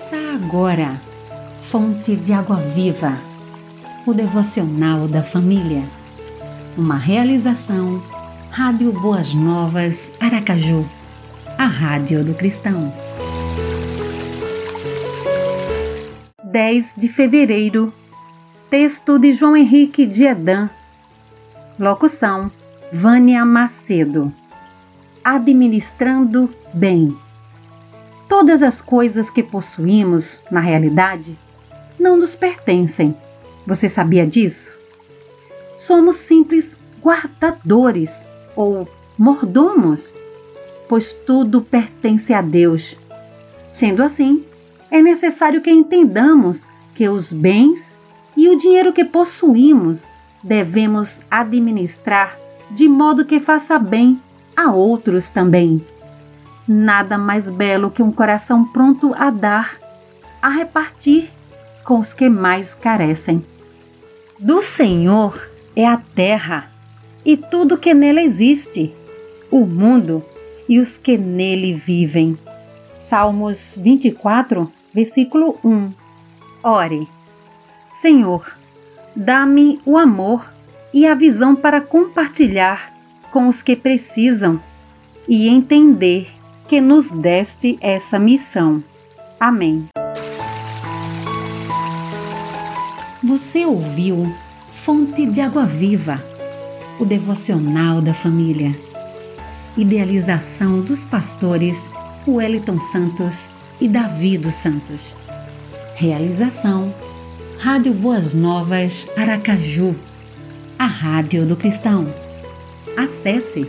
Ouça agora, Fonte de Água Viva, o devocional da família. Uma realização, Rádio Boas Novas, Aracaju, a Rádio do Cristão. 10 de fevereiro, texto de João Henrique de Edan, locução Vânia Macedo. Administrando bem. Todas as coisas que possuímos, na realidade, não nos pertencem. Você sabia disso? Somos simples guardadores ou mordomos, pois tudo pertence a Deus. Sendo assim, é necessário que entendamos que os bens e o dinheiro que possuímos devemos administrar de modo que faça bem a outros também. Nada mais belo que um coração pronto a dar, a repartir com os que mais carecem. Do Senhor é a terra e tudo que nela existe, o mundo e os que nele vivem. Salmos 24, versículo 1. Ore, Senhor, dá-me o amor e a visão para compartilhar com os que precisam e entender que nos deste essa missão. Amém. Você ouviu Fonte de Água Viva, o devocional da família. Idealização dos pastores Wellington Santos e Davi dos Santos. Realização Rádio Boas Novas Aracaju, a Rádio do Cristão. Acesse